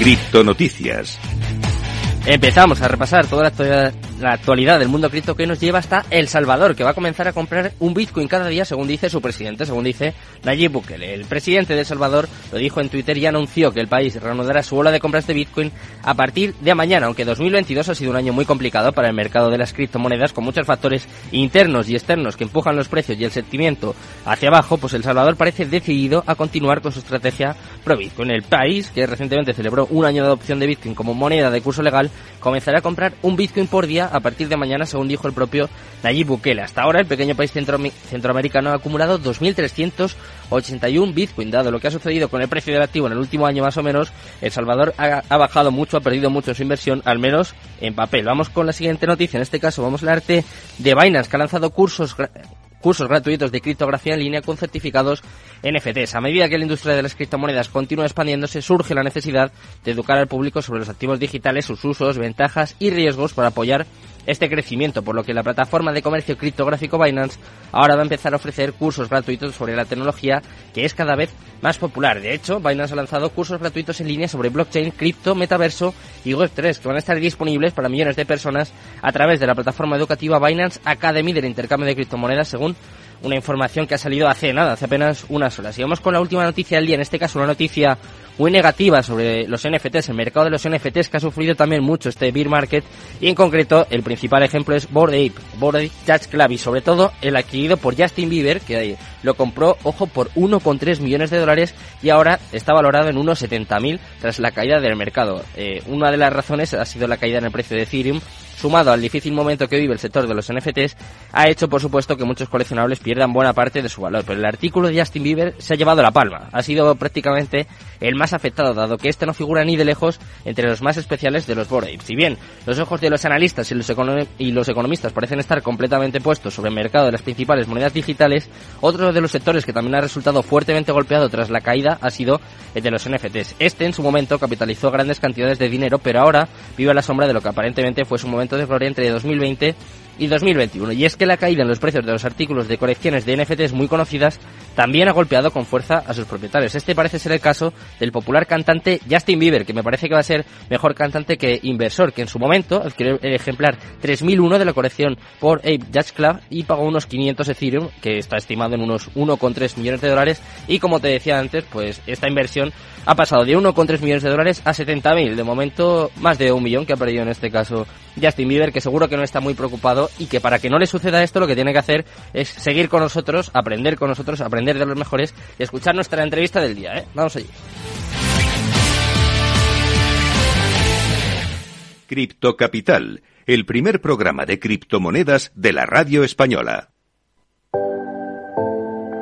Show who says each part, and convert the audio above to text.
Speaker 1: Criptonoticias.
Speaker 2: Empezamos a repasar toda la actualidad, la actualidad del mundo cripto que nos lleva hasta El Salvador, que va a comenzar a comprar un Bitcoin cada día, según dice su presidente, según dice Nayib Bukele. El presidente de El Salvador lo dijo en Twitter y anunció que el país reanudará su ola de compras de Bitcoin a partir de mañana, aunque 2022 ha sido un año muy complicado para el mercado de las criptomonedas, con muchos factores internos y externos que empujan los precios y el sentimiento hacia abajo, pues El Salvador parece decidido a continuar con su estrategia pro Bitcoin. El país, que recientemente celebró un año de adopción de Bitcoin como moneda de curso legal, comenzará a comprar un Bitcoin por día a partir de mañana, según dijo el propio Nayib Bukele. Hasta ahora, el pequeño país centroamericano ha acumulado 2.381 Bitcoin. Dado lo que ha sucedido con el precio del activo en el último año más o menos, El Salvador ha, bajado mucho, ha perdido mucho su inversión, al menos en papel. Vamos con la siguiente noticia. En este caso, vamos a hablarte de Binance, que ha lanzado cursos cursos gratuitos de criptografía en línea con certificados NFTs. A medida que la industria de las criptomonedas continúa expandiéndose, surge la necesidad de educar al público sobre los activos digitales, sus usos, ventajas y riesgos para apoyar este crecimiento, por lo que la plataforma de comercio criptográfico Binance ahora va a empezar a ofrecer cursos gratuitos sobre la tecnología que es cada vez más popular. De hecho, Binance ha lanzado cursos gratuitos en línea sobre blockchain, cripto, metaverso y Web3 que van a estar disponibles para millones de personas a través de la plataforma educativa Binance Academy del intercambio de criptomonedas según una información que ha salido hace nada, hace apenas unas horas. Y vamos con la última noticia del día, en este caso una noticia muy negativa sobre los NFTs, el mercado de los NFTs que ha sufrido también mucho este bear market y en concreto el principal ejemplo es Bored Ape, Bored Ape Club y sobre todo el adquirido por Justin Bieber que lo compró, ojo, por 1,3 millones de dólares y ahora está valorado en unos 70.000 tras la caída del mercado. Eh, una de las razones ha sido la caída en el precio de Ethereum sumado al difícil momento que vive el sector de los NFTs, ha hecho por supuesto que muchos coleccionables pierdan buena parte de su valor. Pero el artículo de Justin Bieber se ha llevado la palma. Ha sido prácticamente el más afectado, dado que este no figura ni de lejos entre los más especiales de los Bored Si bien los ojos de los analistas y los, y los economistas parecen estar completamente puestos sobre el mercado de las principales monedas digitales, otro de los sectores que también ha resultado fuertemente golpeado tras la caída ha sido el de los NFTs. Este en su momento capitalizó grandes cantidades de dinero, pero ahora vive a la sombra de lo que aparentemente fue su momento de gloria entre 2020 y 2021. Y es que la caída en los precios de los artículos de colecciones de NFTs muy conocidas también ha golpeado con fuerza a sus propietarios. Este parece ser el caso del popular cantante Justin Bieber, que me parece que va a ser mejor cantante que inversor, que en su momento adquirió el ejemplar 3001 de la colección por Ape Jazz Club y pagó unos 500 Ethereum, que está estimado en unos 1,3 millones de dólares. Y como te decía antes, pues esta inversión ha pasado de 1,3 millones de dólares a 70.000. De momento, más de un millón que ha perdido en este caso Justin Bieber, que seguro que no está muy preocupado y que para que no le suceda esto lo que tiene que hacer es seguir con nosotros, aprender con nosotros, aprender de los mejores y escuchar nuestra entrevista del día. ¿eh? Vamos allí.
Speaker 1: Cripto Capital, el primer programa de criptomonedas de la radio española.